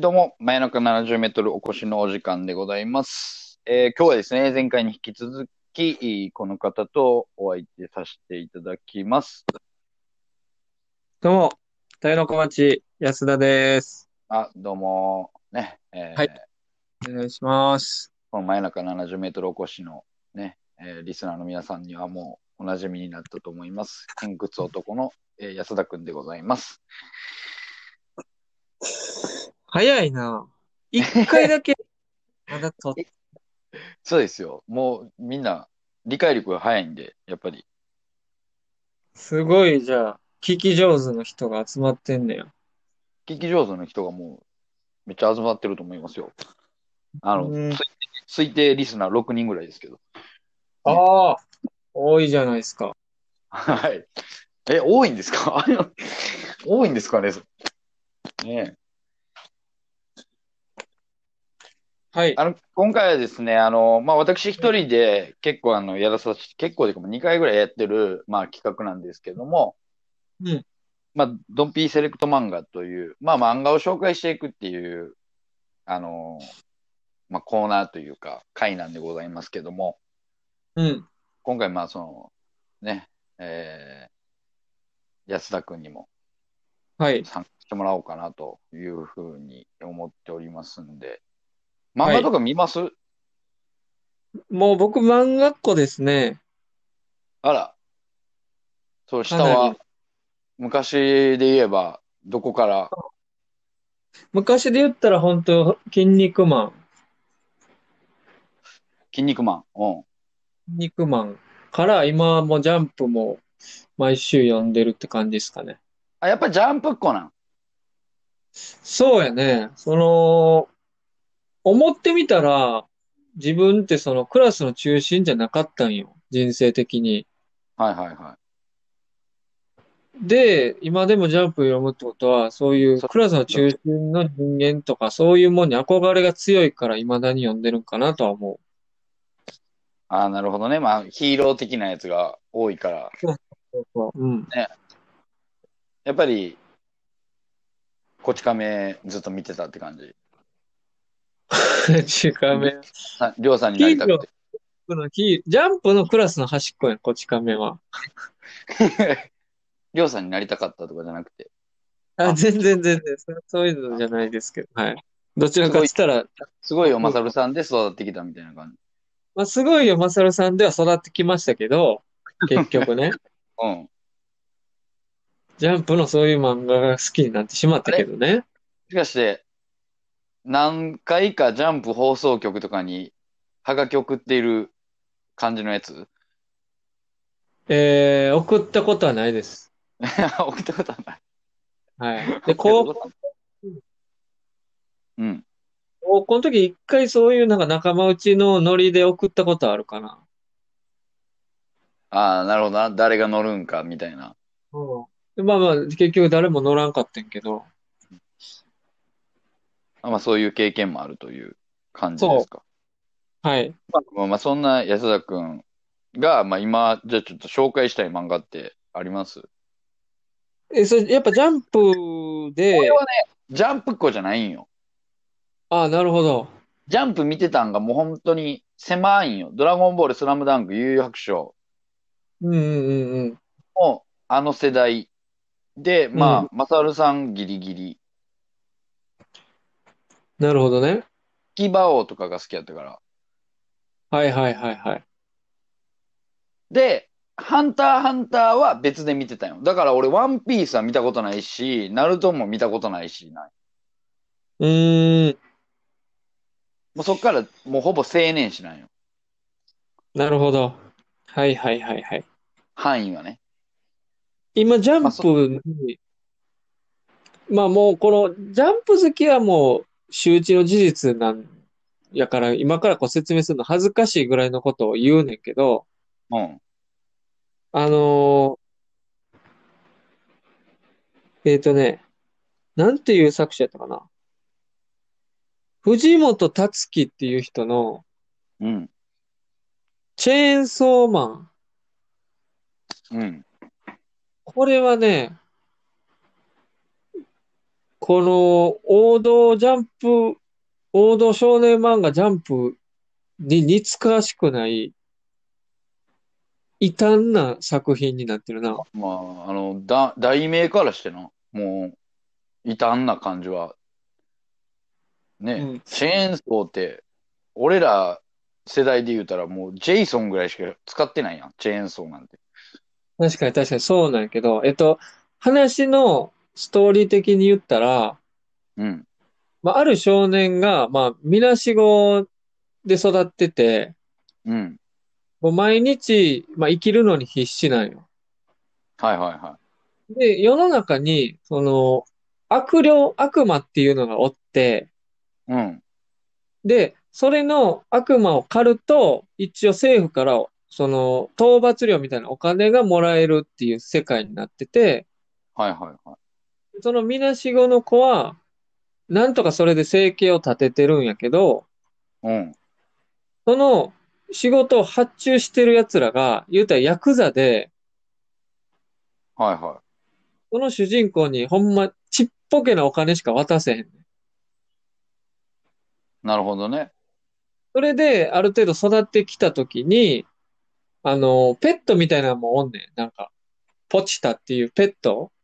どうも、真夜中70メートルお越しのお時間でございます。えー今日はですね、前回に引き続き、この方とお相手させていただきます。どうも、豊の小町、安田です。あ、どうも、ね、えーはいお願いします。この真夜中70メートルお越しのね、えーリスナーの皆さんにはもうお馴染みになったと思います。偏屈男の、えー安田くんでございます。早いな。一回だけ、まだと、そうですよ。もうみんな理解力が早いんで、やっぱり。すごい、じゃあ、聞き上手の人が集まってんねや。聞き上手の人がもうめっちゃ集まってると思いますよ。あの、うん推推定リスナー6人ぐらいですけど。ああ、多いじゃないですか。はい。え、多いんですか？多いんですかね？ねえはい。あの、今回はですね、あの、まあ、私一人で結構あの、やらさせて、結構でかも2回ぐらいやってる、まあ、企画なんですけども、うん。まあ、ドンピーセレクト漫画という、まあ、漫画を紹介していくっていう、あの、まあ、コーナーというか、回なんでございますけども、うん。今回、まあ、その、ね、えー、安田くんにもはい。参加してもらおうかなというふうに思っておりますんで、漫画とか見ます、もう僕、漫画っ子ですね。あら。そう、下はり、昔で言えば、どこから、昔で言ったら本当、筋肉マン。筋肉マン。うん。筋肉マンから今はもうジャンプも毎週読んでるって感じですかね。あ、やっぱジャンプっ子なん？そうやね。その、思ってみたら、自分ってそのクラスの中心じゃなかったんよ。人生的に。はいはいはで、今でもジャンプ読むってことは、そういうそうクラスの中心の人間とか、そういうもんに憧れが強いから未だに読んでるんかなとは思い。ああ、なるほどね。まあ、ヒーロー的なやつが多いから、う。うん。やっぱり、こち亀ずっと見てたって感じ。ちかめ。ありょうさんになりたくて。ジャンプのクラスの端っこやん、こち亀は。りょうさんになりたかったとかじゃなくて。あ、あ全然全然、そそういうのじゃないですけど、はい。どちらかって言ったら、すごいおまさるさんで育ってきたみたいな感じ。まあ、すごいよ、マサルさんでは育ってきましたけど、結局ね。うん。ジャンプのそういう漫画が好きになってしまったけどね。もしかして、何回かジャンプ放送局とかに、はがき送っている感じのやつ？えー、送ったことはないです。送ったことはない。はい。で、高校、うん。高校の時一回そういうなんか仲間内のノリで送ったことあるかな。ああ、なるほどな。誰が乗るんか、みたいな。うん。でまあまあ、結局誰も乗らんかったんけど。あまあ、そういう経験もあるという感じですか？はい。まあ、まあ、そんな安田くんが、まあ、今、じゃあちょっと紹介したい漫画ってあります？え、それ、やっぱジャンプでこ、れはね、ジャンプっ子じゃないんよ。ああ、なるほど。ジャンプ見てたんがもう本当に狭いんよ。ドラゴンボール、スラムダンク、悠々白書うんうんうんうん。のあの世代で、まあ、マサルさんギリギリ、なるほどね。キバオとかが好きやったから。はいはいはいはい。で、ハンターハンターは別で見てたよ。だから俺、ワンピースは見たことないし、ナルトも見たことないし、なうーん。もうそっからもうほぼ青年誌なんよ。なるほど。はいはいはいはい。範囲はね。今、ジャンプに、まあもうこのジャンプ好きはもう周知の事実なんやから今からこう説明するの恥ずかしいぐらいのことを言うねんけど、うん。あのーえっとね、なんていう作者やったかな。藤本達樹っていう人のうん。チェーンソーマン。うん。これはね、この王道ジャンプ、王道少年漫画ジャンプに似つかわしくない異端な作品になってるな。まあ、あの、だ、題名からしてな、もう、異端な感じは、ね、うんチェーンソーって、俺ら世代で言うたらもうジェイソンぐらいしか使ってないやん、チェーンソーなんて。確かに確かにそうなんやけど、えっと、話のストーリー的に言ったら、うん。まあ、ある少年が、まあ、みなしごで育ってて、うん。もう毎日、まあ、生きるのに必死なんよ。はいはいはで、世の中に、その、悪霊、悪魔っていうのがおって、い。うん。で、それの悪魔を狩ると、一応政府から、その、討伐料みたいなお金がもらえるっていう世界になってて、はいはいはい。そのみなしごの子は、なんとかそれで生計を立ててるんやけど、うん。その仕事を発注してる奴らが、言うたらヤクザで、はいはその主人公にほんまちっぽけなお金しか渡せへんねん。い。なるほどね。それで、ある程度育ってきたときに、あの、ペットみたいなのもおんねん。なんか、ポチタっていうペット、うん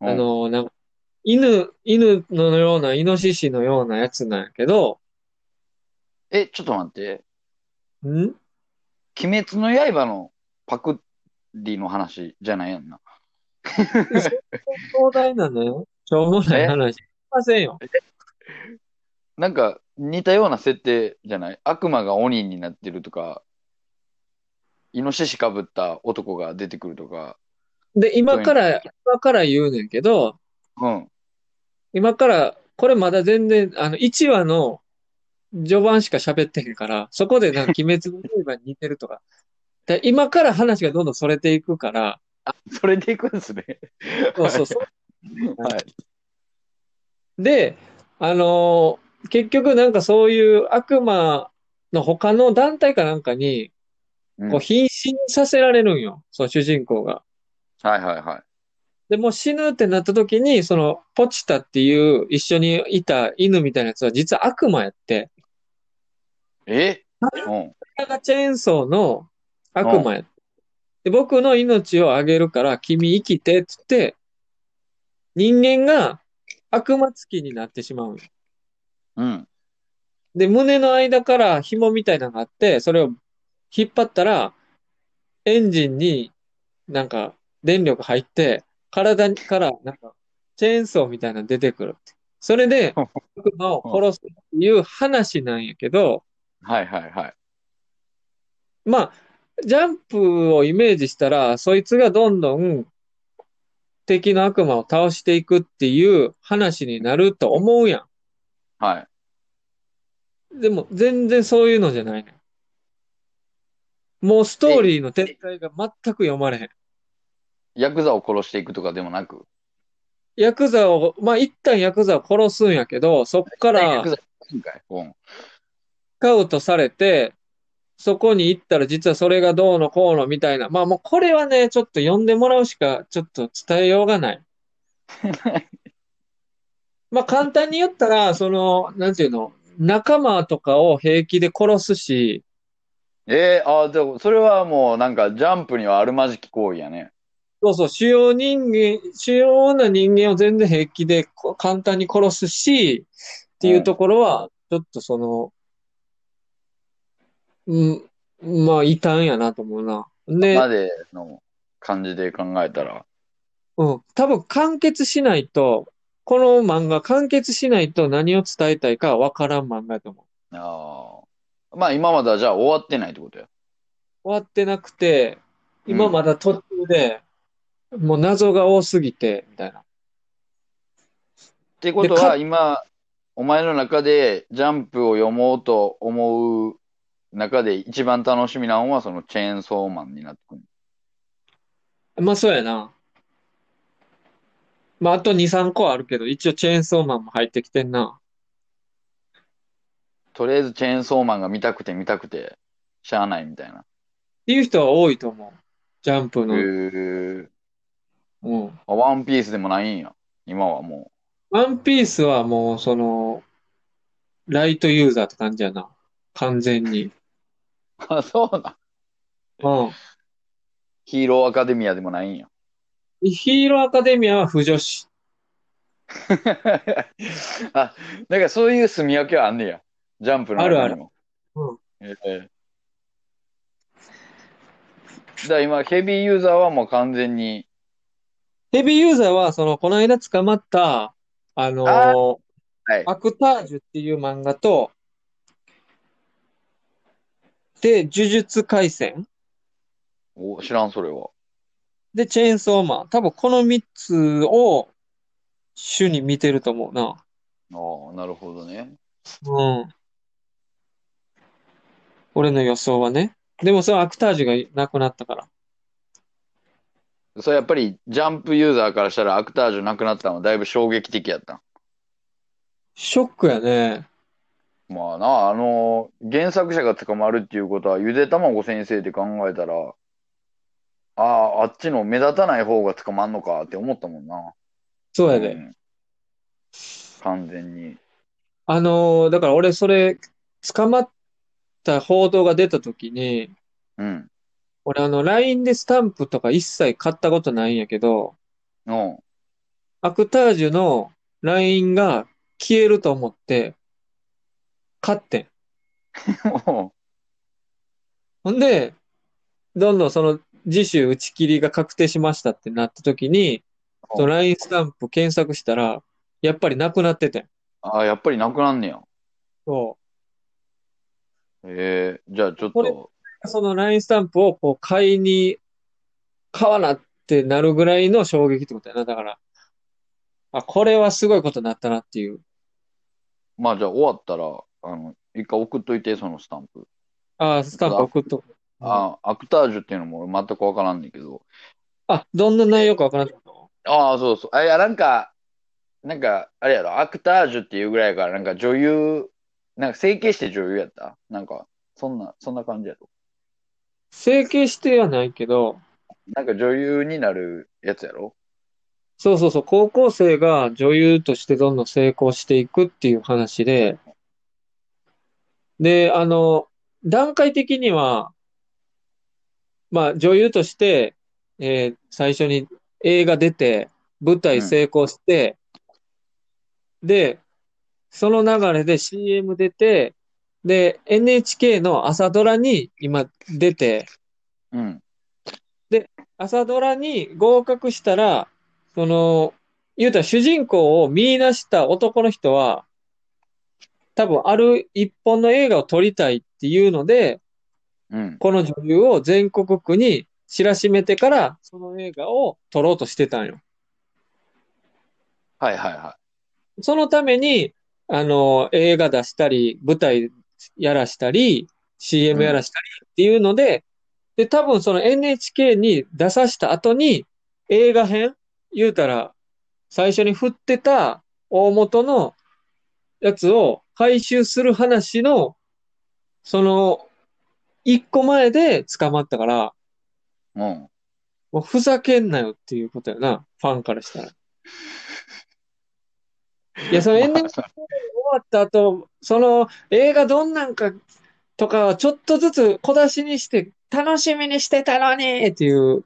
あ、の、なんか、犬、犬のような、イノシシのようなやつなんやけど、え、ちょっと待って。ん？鬼滅の刃のパクリの話じゃないやんな。壮大なね、しょうもないえ話。しませんよ。なんか似たような設定じゃない？悪魔が鬼になってるとか、イノシシかぶった男が出てくるとか。で、今から、今から言うねんけど、うん。今から、これまだ全然、あの、1話の序盤しか喋ってへんから、そこでなんか 鬼滅の刃に似てるとか。で今から話がどんどんそれていくから、それでいくんですね。そうそうそう。はい。で、あのー結局なんかそういう悪魔の他の団体かなんかに、うんこう、瀕死にさせられるんよ。その主人公が。はいはいはい。で、もう死ぬってなった時に、その、ポチタっていう一緒にいた犬みたいなやつは実は悪魔やって、え？うん。これがチェーンソーの悪魔やって。で、僕の命をあげるから君生きてって言って、人間が悪魔つきになってしまうんよ。うん。で、胸の間から紐みたいなのがあって、それを引っ張ったら、エンジンになんか電力入って、体からなんかチェーンソーみたいなの出てくる。それで、悪魔を殺すっていう話なんやけど、はいはいはい。まあ、ジャンプをイメージしたら、そいつがどんどん敵の悪魔を倒していくっていう話になると思うやはい。ん。でも、全然そういうのじゃないねん。もうストーリーの展開が全く読まれへん。ヤクザを殺していくとかでもなく？ヤクザを、まあ一旦ヤクザを殺すんやけど、そっからカウトされて、そこに行ったら実はそれがどうのこうのみたいな。まあもうこれはね、ちょっと読んでもらうしかちょっと伝えようがない。まあ簡単に言ったら、その、なんていうの、仲間とかを平気で殺すし、えー、あーでも、それはもうなんかジャンプにはあるまじき行為やね。そうそう、主要人間、主要な人間を全然平気でこ簡単に殺すし、っていうところは、ちょっとその、うん、まあ、異端やなと思うな。で、までの感じで考えたら。うん、多分完結しないと、この漫画完結しないと何を伝えたいかわからん漫画やと思う。ああ。まあ今まではじゃあ終わってないってことや。終わってなくて、今まだ途中で、もう謎が多すぎて、みたいな。てことは、今、お前の中でジャンプを読もうと思う中で一番楽しみなのはそのチェーンソーマンになってくる。まあそうやな。まああと2、3個あるけど、一応チェーンソーマンも入ってきてんな。とりあえずチェーンソーマンが見たくて見たくて、しゃあないみたいな。っていう人は多いと思う。ジャンプへの。ーうん。あワンピースでもないんや。今はもワンピースはもう、その、ライトユーザーって感じやな。完全に。う。あ、そうな。うん。ヒーローアカデミアでもないんや。ヒーローアカデミアは不女子。あ、だからそういう住み分けはあんねや。ジャンプの中にも。うん。ええだから今、ヘビーユーザーはもう完全に、ヘビーユーザーは、その、この間捕まった、あのーはい。アクタージュっていう漫画と、で、呪術廻戦お、知らん、それは。で、チェーンソーマン。多分この3つを主に見てると思うな。ああ、なるほどね。うん。俺の予想はね。でもそれはアクタージュがなくなったから。それやっぱり、ジャンプユーザーからしたらアクタージュなくなったのはだいぶ衝撃的やった。ショックやね。まあな、あの、原作者が捕まるっていうことは、ゆでたまご先生って考えたら、ああ、あっちの目立たない方が捕まんのかって思ったもんな。そうやで。うん完全に。あのーだから俺それ、捕まった報道が出た時に、うん。俺あの、LINE でスタンプとか一切買ったことないんやけど、うん。アクタージュの LINE が消えると思って、買ってん。ほんで、どんどんその次週打ち切りが確定しましたってなった時に、その LINE スタンプ検索したら、やっぱりなくなっててん。ああ、やっぱりなくなんねや。そええじゃあちょっと、う。その LINE スタンプをこう買いに、買わなってなるぐらいの衝撃ってことやな。だから、あ、これはすごいことになったなっていう。まあじゃあ終わったら、あの、一回送っといて、そのスタンプ。あ、スタンプ送っとく。ああ、アクタージュっていうのも全くわからんねんけど。あ、どんな内容かわからん。ああ、そうそう。あ、いや、なんか、なんか、あれやろ、アクタージュっていうぐらいやから、なんか女優、なんか整形して女優やった？なんか、そんな、そんな感じやろ？整形してはないけど、なんか女優になるやつやろ？そうそうそう、高校生が女優としてどんどん成功していくっていう話で、で、あの、段階的には、まあ女優として、えー最初に映画出て、舞台成功して、で、その流れで CM 出て、で、NHK の朝ドラに今出て、うん。朝ドラに合格したら、その、言うたら主人公を見出した男の人は、多分ある一本の映画を撮りたいっていうので、うん。この女優を全国区に知らしめてから、その映画を撮ろうとしてたんよ。はいはいはそのために、あの、映画出したり、舞台やらしたり、CM やらしたりっていうので、で、多分その NHK に出さした後に、映画編言うたら、最初に振ってた大元のやつを回収する話の、その、一個前で捕まったから、い。うん。もうふざけんなよっていうことやな、ファンからしたら。いや、その NHK 終わった後、その映画どんなんかとかはちょっとずつ小出しにして楽しみにしてたのにっていう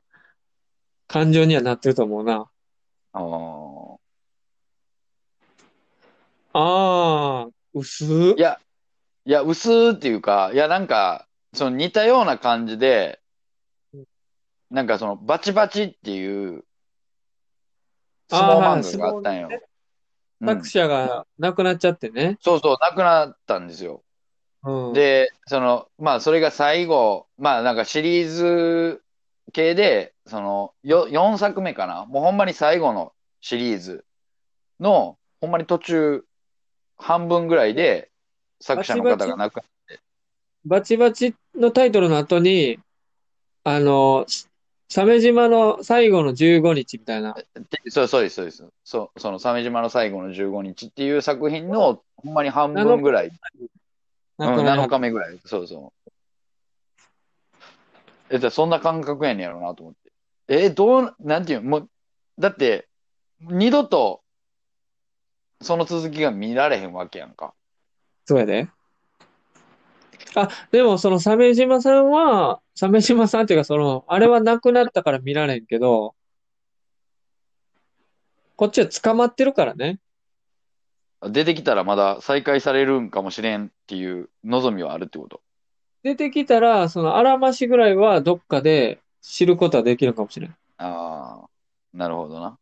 感情にはなってると思うな。ああ。ああ、薄？いや、いや、薄ーっていうか、いや、なんか、その似たような感じで、なんかその、バチバチっていう、相撲漫画があったんよ。うん作者が亡くなっちゃってね。そうそう、なくなったんですよ。うん。で、その、まあ、それが最後、まあ、なんかシリーズ系で、その、よ、4作目かな。もうほんまに最後のシリーズの、ほんまに途中、半分ぐらいで作者の方が亡くなバチバチのタイトルの後に、あの、鮫島の最後の15日みたいな。そうそうです、そうです。そう、その鮫島の最後の15日っていう作品の、ほんまに半分ぐらい、うん、亡くなりは7日目ぐらい、そうそう。え、じゃあそんな感覚やねんやろなと思って。え、どう、なんていうの、もう、だって、二度と、その続きが見られへんわけやんか。そうやで。あ、でもその鮫島さんは、鮫島さんっていうかその、あれは亡くなったから見られんけど、こっちは捕まってるからね。出てきたらまだ再開されるんかもしれんっていう望みはあるってこと？出てきたら、そのあらましぐらいはどっかで知ることはできるかもしれん。ああ、なるほどな。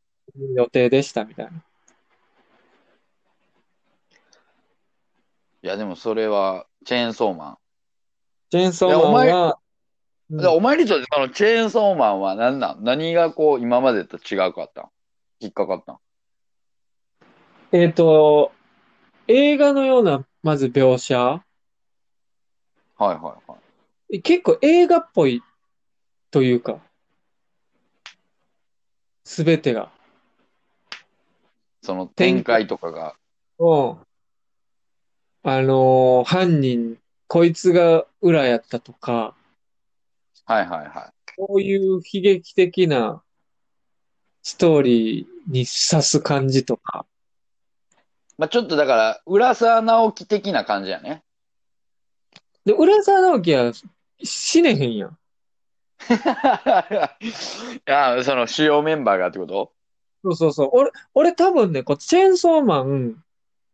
予定でしたみたいな。いや、でもそれは、チェーンソーマン。チェーンソーマンは、うんでお前にとってそのチェーンソーマンは何なん？何がこう今までと違うかったん？引っかかったん？えっと、映画のような、まず描写？はいはいはい。結構映画っぽいというか、すべてが。その展開とかが。うん。あのー犯人、こいつが裏やったとか、はいはいはこういう悲劇的なストーリーに刺す感じとか。い。まあちょっとだから、浦沢直樹的な感じやね。で、浦沢直樹は死ねへんやん。いや、その主要メンバーがってこと？そうそうそう。俺、俺多分ね、こう、チェーンソーマン、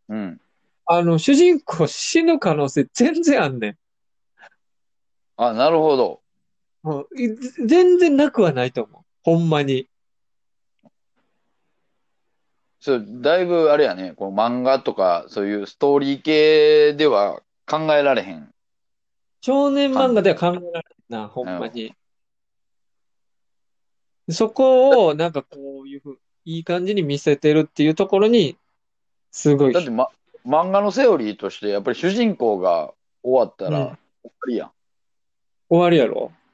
うん。あの、主人公死ぬ可能性全然あんねん。あ、なるほど。もうい全然なくはないと思う。ほんまに。そう、だいぶあれやね、この漫画とか、そういうストーリー系では考えられへん。少年漫画では考えられないな、ほんまに。そこを、なんかこういうふう、いい感じに見せてるっていうところに、すごいだって、ま、漫画のセオリーとして、やっぱり主人公が終わったうんら、終わりやん。終わりやろうん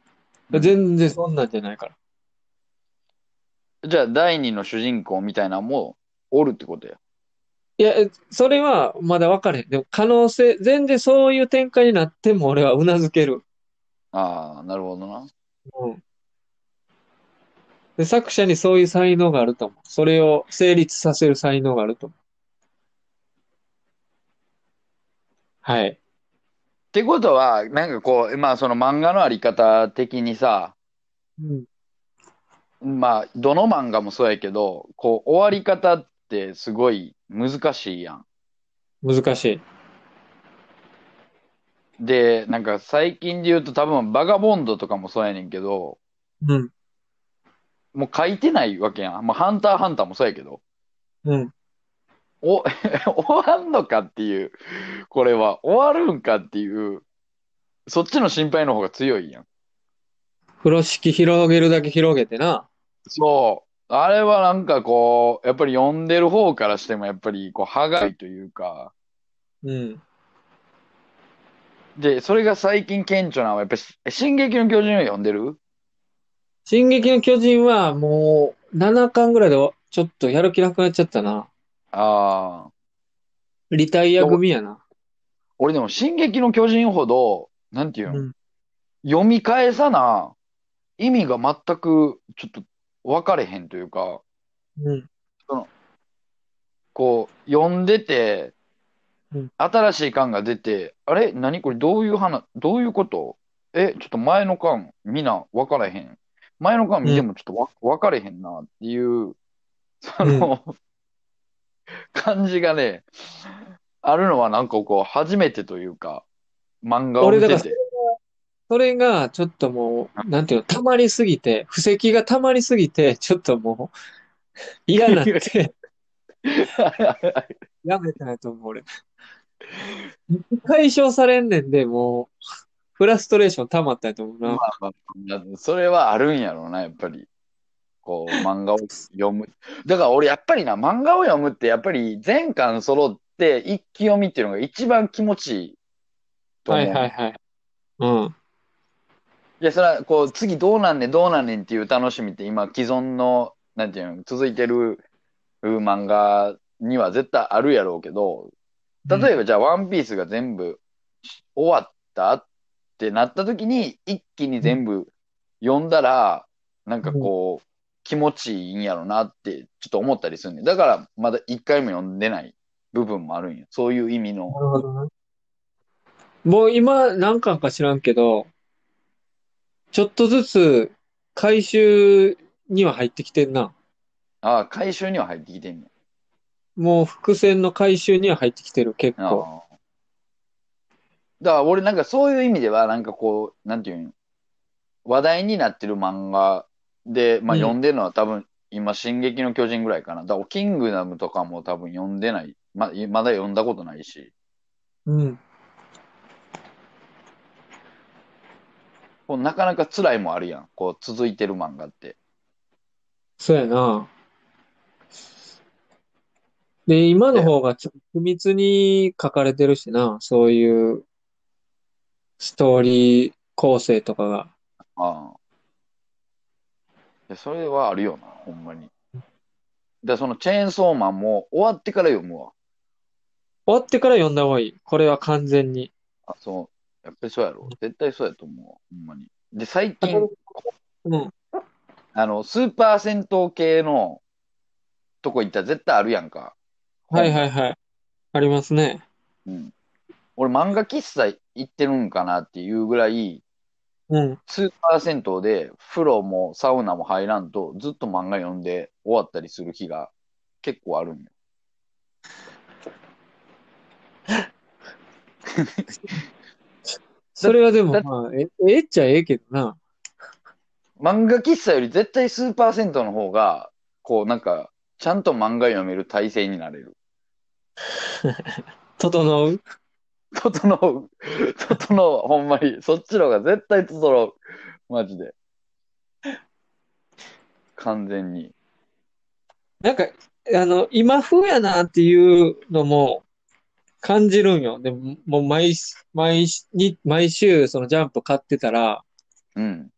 全然そんなんじゃないから。じゃあ、第二の主人公みたいなのもおるってことや。いや、えそれはまだ分かれへん。でも可能性、全然そういう展開になっても俺はうなずける。ああ、なるほどな。うん。で、作者にそういう才能があると思う。それを成立させる才能があると思う。はい。ってことは、なんかこう、まあその漫画のあり方的にさ、うん。まあどの漫画もそうやけど、こう終わり方ってすごい難しいやん。難しい。で、なんか最近で言うと多分バガボンドとかもそうやねんけど、うん。もう書いてないわけやん。まあハンターハンターもそうやけど、うん。お、終わんのかっていう、これは終わるんかっていう、そっちの心配の方が強いやん。風呂敷広げるだけ広げてな。そう。あれはなんかこう、やっぱり読んでる方からしてもやっぱりこう、歯がいというか、うん。で、それが最近顕著なのは、やっぱり、え進撃の巨人を読んでる？進撃の巨人はもう7巻ぐらいでちょっとやる気なくなっちゃったな。ああ。リタイア組やな。俺でも、進撃の巨人ほど、なんていうの、うん。読み返さな、意味が全く、ちょっと分かれへんというか、うん。こう、読んでてうん、新しい巻が出て、あれ？何？これどういう話、どういうこと？え、ちょっと前の巻、みんな分からへん。前の巻見てもちょっとわ分かれへんなっていう、その、感じがね、あるのはなんかこう、初めてというか、漫画を見てて。それがちょっともう、なんていうの、溜まりすぎて、布石が溜まりすぎて、ちょっともう嫌になって、やめたんやと思う、俺。解消されんねんで、もう、フラストレーション溜まったんやと思うな。まあまあ、それはあるんやろうな、やっぱり。こう、漫画を読む。だから俺やっぱりな、漫画を読むってやっぱり全巻揃って一気読みっていうのが一番気持ちいいと思う。はいはいはい。うん。いや、それは、こう、次どうなんねん、どうなんねんっていう楽しみって今、既存の、なんていうの、続いてる漫画には絶対あるやろうけど、例えばじゃあ、ワンピースが全部終わったってなった時に、一気に全部読んだら、なんかこう、気持ちいいんやろなって、ちょっと思ったりするねん。だから、まだ一回も読んでない部分もあるんよ。そういう意味の。なるほどね。もう今何巻か知らんけど、ちょっとずつ回収には入ってきてんな。ああ、回収には入ってきてんねん。もう伏線の回収には入ってきてる、結あ構。あ。だから俺なんかそういう意味ではなんかこう、なんていうん話題になってる漫画で、まあうん読んでるのは多分今、進撃の巨人ぐらいかな。だからキングダムとかも多分読んでない。ま、まだ読んだことないし。うん。こうなかなか辛いもあるやん。こう続いてる漫画って。そうやな。で、今の方がちょっと秘密に書かれてるしな、そういうストーリー構成とかが。ああ。いや、それはあるよな、ほんまに。で、そのチェーンソーマンも終わってから読むわ。終わってから読んだ方がいい。これは完全に。あ、そう。やっぱりそうやろ。絶対そうやと思うわ。ほんまに。で、最近、うん。あの、スーパー銭湯系のとこ行ったら絶対あるやんか。はいはいはい。ありますね。うん。俺漫画喫茶行ってるんかなっていうぐらい、うん。スーパー銭湯で風呂もサウナも入らんとずっと漫画読んで終わったりする日が結構あるんよ。それはでもだまあ、え、ええっちゃええけどな。漫画喫茶より絶対スーパー銭湯の方が、こうなんか、ちゃんと漫画読める体制になれる。整う？整う。整う。ほんまに。そっちの方が絶対整う。マジで。完全に。なんか、あの、今風やなっていうのも感じるんよ。でも、もう毎、毎に、毎週そのジャンプ買ってたら、うん。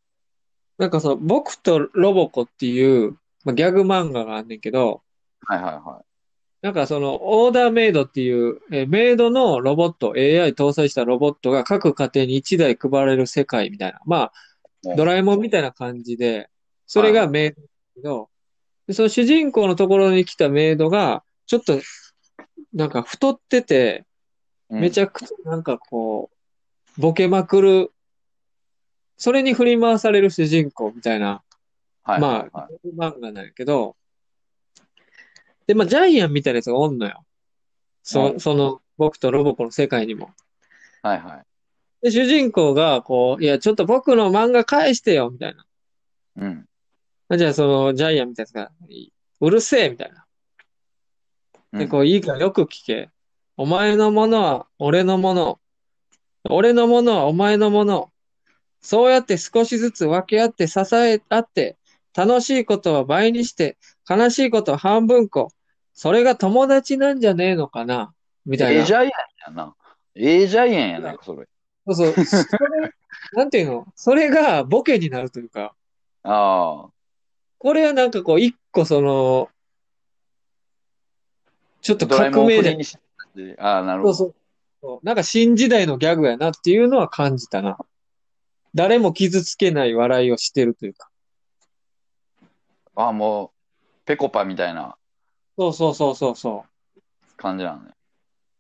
なんかその、僕とロボコっていう、まあ、ギャグ漫画があんねんけど、はいはいはなんかその、オーダーメイドっていう、えーメイドのロボット、AI 搭載したロボットが各家庭に1台配られる世界みたいな。まい。あ、ドラえもんみたいな感じで、それがメイド。だけど、でその主人公のところに来たメイドが、ちょっと、なんか太ってて、めちゃ、ゃくちゃなんかこう、ボケまくる、それに振り回される主人公みたいな、はい。まあ漫画なんやけど、で、まあ、ジャイアンみたいなやつがおんのよ。そ、うんその、僕とロボコの世界にも。い。はいはい。で、主人公が、こう、いや、ちょっと僕の漫画返してよ、みたいな。うん。じゃあ、その、ジャイアンみたいなやつが、うるせえ、みたいな。で、うんこう、いいからよく聞け。お前のものは俺のもの。俺のものはお前のもの。そうやって少しずつ分け合って支え合って、楽しいことは倍にして、悲しいことは半分こ。それが友達なんじゃねえのかな？みたいな。ええジャイアンやな。ええジャイアンやなそれ。そうそう。それ なんていうの？それがボケになるというか、ああ。これはなんかこう、一個その、ちょっと革命じ。ああ、なるほど。そうそう。そうなんか新時代のギャグやなっていうのは感じたな。誰も傷つけない笑いをしてるというか。ああ、もう、ペコパみたいなそうそうそうそうそう。感じなのね。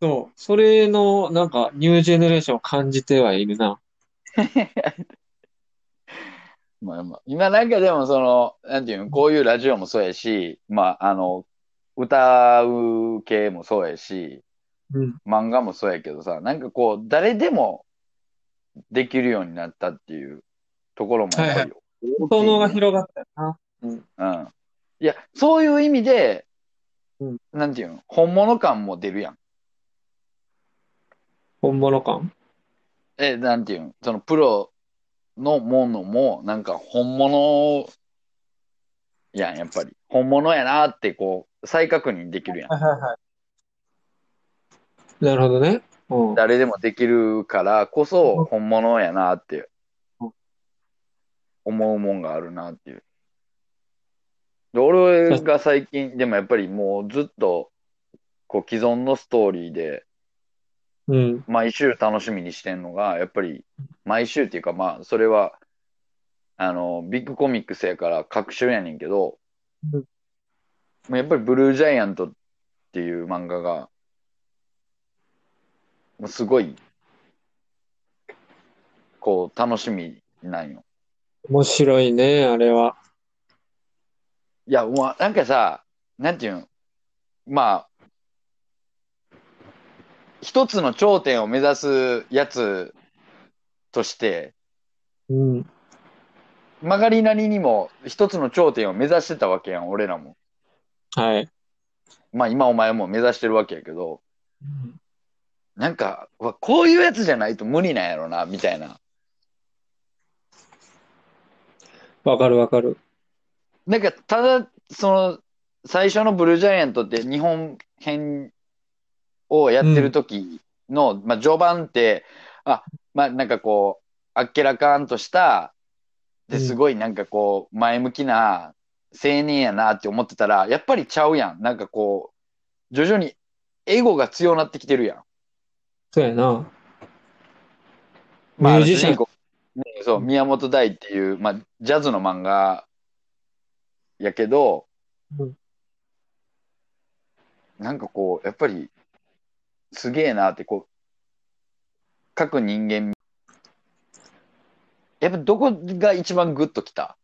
そう。それの、なんか、ニュージェネレーションを感じてはいるな。まあまあ、今なんかでもその、なんていうの、こういうラジオもそうやし、まあ、あの、歌う系もそうやし、うん。漫画もそうやけどさ、なんかこう、誰でもできるようになったっていうところもやっぱり大きいが広がったよな。うん。いや、そういう意味で、うんなんていうの、本物感も出るやん。本物感？え、なんていうの、そのプロのものも、なんか本物やん、やっぱり。本物やなって、こう、再確認できるやん。はいはいはい。なるほどね。うん。誰でもできるからこそうん本物やなってうん思うもんがあるなっていう。で俺が最近、でもやっぱりもうずっとこう既存のストーリーでうん。毎週楽しみにしてんのが、やっぱり毎週っていうかまあそれはあのビッグコミックスやから各週やねんけど、うんやっぱりブルージャイアントっていう漫画がもうすごいこう楽しみなんよ。面白いね、あれは。いや、もうなんかさ、なんていうん、まあ、一つの頂点を目指すやつとして、うん。曲がりなりにも一つの頂点を目指してたわけやん、俺らも。はい。まあ今お前も目指してるわけやけど、なんか、うわこういうやつじゃないと無理なんやろな、みたいな。わかるわかる。なんか、ただ、その、最初のブルージャイアントって日本編をやってる時の、まあ序盤って、あ、まあなんかこう、あっけらかんとした、で、うんすごいなんかこう、前向きな青年やなって思ってたら、やっぱりちゃうやん。なんかこう、徐々にエゴが強なってきてるやん。そうやな。まあ、ミュージシャン主人公ねそう、宮本大っていう、まあ、ジャズの漫画やけど、うんなんかこう、やっぱり、すげえなって、こう、各人間、やっぱどこが一番グッときた？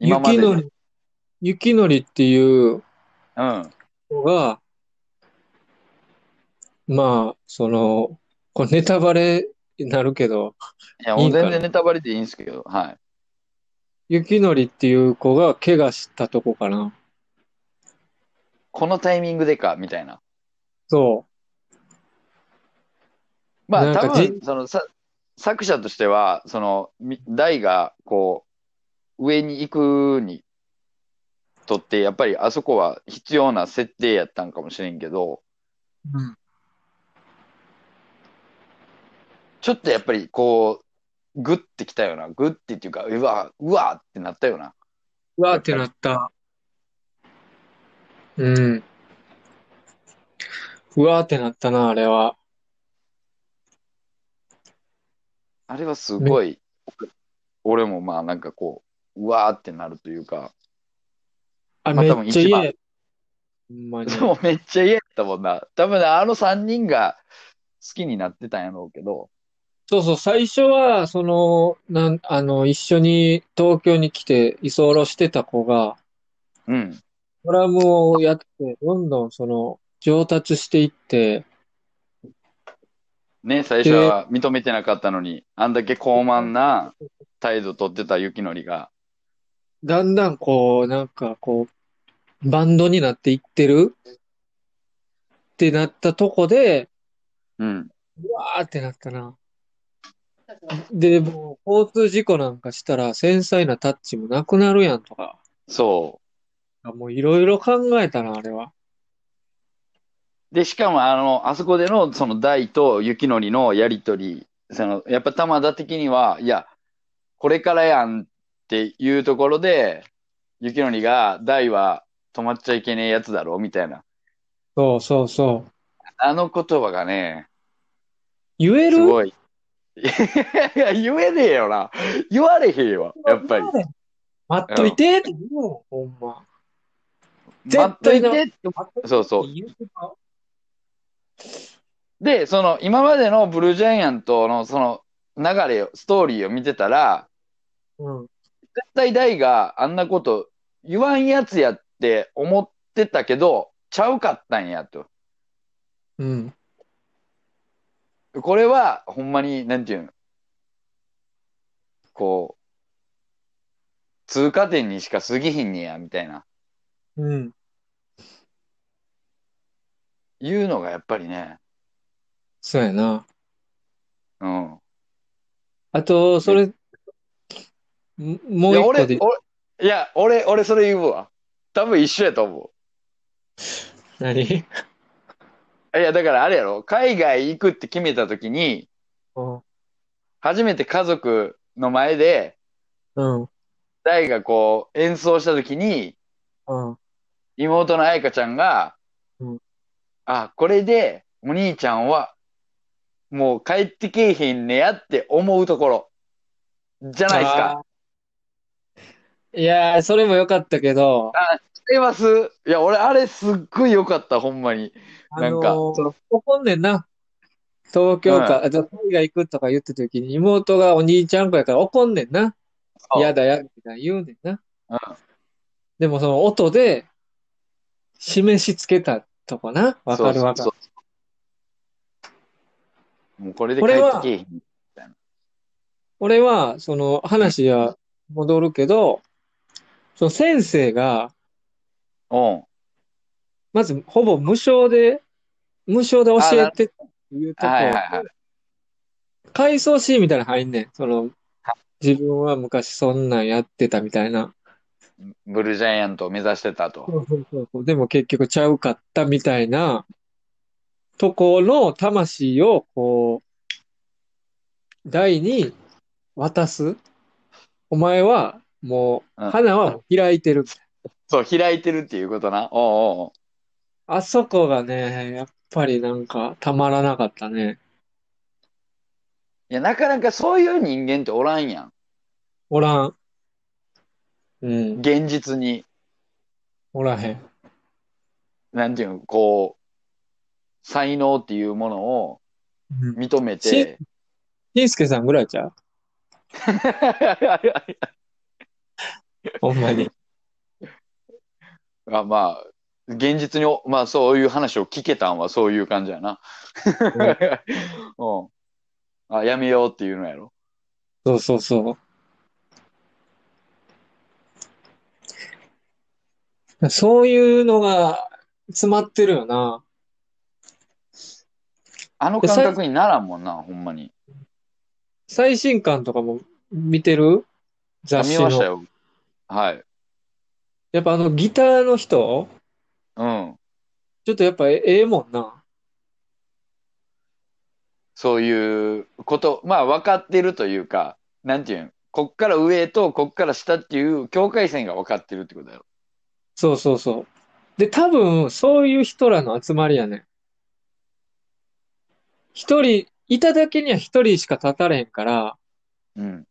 今までで。雪のり、雪のりっていううん。のが、まあ、その、これネタバレになるけど、いや、もいうい全然ネタバレでいいんですけど、はい。雪のりっていう子が怪我したとこかな。このタイミングでか、みたいな。そまあ、なんか多分、その、さ、作者としては、その、み大が、こう、上に行くにとって、やっぱりあそこは必要な設定やったんかもしれんけど、う。うん。ちょっとやっぱり、こう、グッてきたよな。グッてっていうか、うわ、うわってなったよな。うわーってなった。うん。うわーってなったな、あれは。あれはすごい、俺もまあなんかこう、うわーってなるというか、あ、まあめ多分一番っちゃ嫌や。ほんまに。でもめっちゃ嫌やったもんな。多分ね、あの3人が好きになってたんやろうけど、そうそう、最初は、その、なん、あの、一緒に東京に来て居候してた子が、うん。ドラムをやって、どんどんその、上達していって、ね、最初は認めてなかったのに、あんだけ高慢な態度取ってた雪のりが、だんだんこう、なんかこう、バンドになっていってる？ってなったとこで、うん。うわーってなったな。で、もう、交通事故なんかしたら、繊細なタッチもなくなるやんとか。そもういろいろ考えたな、あれは。う。で、しかもあの、あそこでのその大と雪のりのやりとり、その、やっぱ玉田的には、いや、これからやんっていうところで、雪のりが、大は止まっちゃいけねえやつだろ、みたいな。そうそうそう。あの言葉がね、言える？すごい。いや、言えねえよな。言われへんよ、やっぱり。待っといてって言うもん、ほんま。待っといてってそうそう。で、その、今までのブルージャイアントのその流れを、ストーリーを見てたら、うん。絶対大があんなこと言わんやつやって思ってたけど、ちゃうかったんやと。うん。これは、ほんまに、なんていうの、こう、通過点にしか過ぎひんねや、みたいな。うん。いうのがやっぱりね、そうやな。うん。あと、それ、もうや、俺、一個で、俺、いや、俺、俺それ言うわ。多分一緒やと思何？う。いや、だからあれやろ。海外行くって決めた時に、うん。初めて家族の前で、うん。大がこう演奏した時に、うん。妹の彩香ちゃんが、うんあ、これでお兄ちゃんはもう帰ってけえへんねやって思うところ。じゃないですか。いやー、それも良かったけど、違いますいや、俺あれすっごい良かった、ほんまに。あなんか怒んねんな。東京か、あじゃあ海外行くとか言った時に妹がお兄ちゃん子やから怒んねんな。嫌だや、みたいな言うねんな。うんでもその音で示しつけたとこな。わかるわかるもうこれで帰ってけえへん。俺は、その話は戻るけど、その先生が、うん。まずほぼ無償で、無償で教えてっていうとこはいはいはい。回想シーンみたいなの入んねん。その、自分は昔そんなんやってたみたいな。ブルージャイアントを目指してたと。そうそうそう。でも結局ちゃうかったみたいなとこの魂をこう、大に渡す。お前はもう、うん花は開いてる。そう、開いてるっていうことな。おうおうあそこがね、やっぱりなんかたまらなかったね。いや、なかなかそういう人間っておらんやん。おらん。うん、現実に。おらへん。なんていうの、こう、才能っていうものをうん。認めて。しんすけさんぐらいちゃう？ほんまに。あまあ、現実に、まあそういう話を聞けたんはそういう感じやな。うん。あ、やめようっていうのやろ。そうそうそう。そういうのが詰まってるよな。あの感覚にならんもんな、ほんまに。最新刊とかも見てる？あ雑誌の。見ましたよ。はい。やっぱあのギターの人、うん。ちょっとやっぱえええもんな。そういうこと、まあ分かってるというか、なんていうん、こっから上とこっから下っていう境界線が分かってるってことやろ。そうそうそう。で、多分、そういう人らの集まりやねん。一人、いただけには一人しか立たれへんから、うん。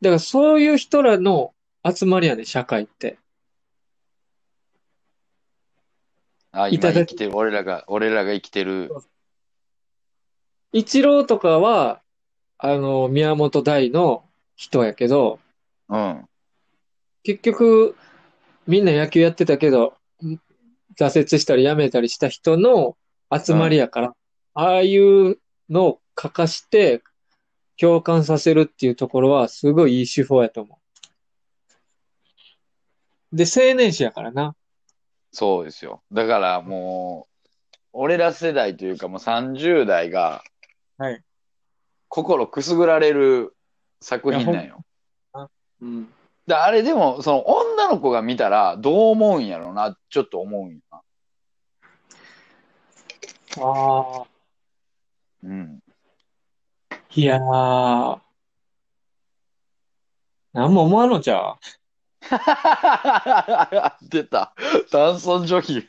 だからそういう人らの集まりやねん、社会って。あ、いただき今生きてる、俺らが、俺らが生きてる。一郎とかは、あの、宮本大の人やけど、うん。結局、みんな野球やってたけど、ん挫折したり辞めたりした人の集まりやから、ああいうのを書かして共感させるっていうところはすごいいい手法やと思う。で、青年誌やからな。そうですよ。だからもう、俺ら世代というかもう30代が、はい。心くすぐられる作品なんよ。うん。で、あれでも、その女の子が見たらどう思うんやろうな、ちょっと思うんやな。ああ。うん。いやー。なんも思わんのじゃう。出た。男尊女卑。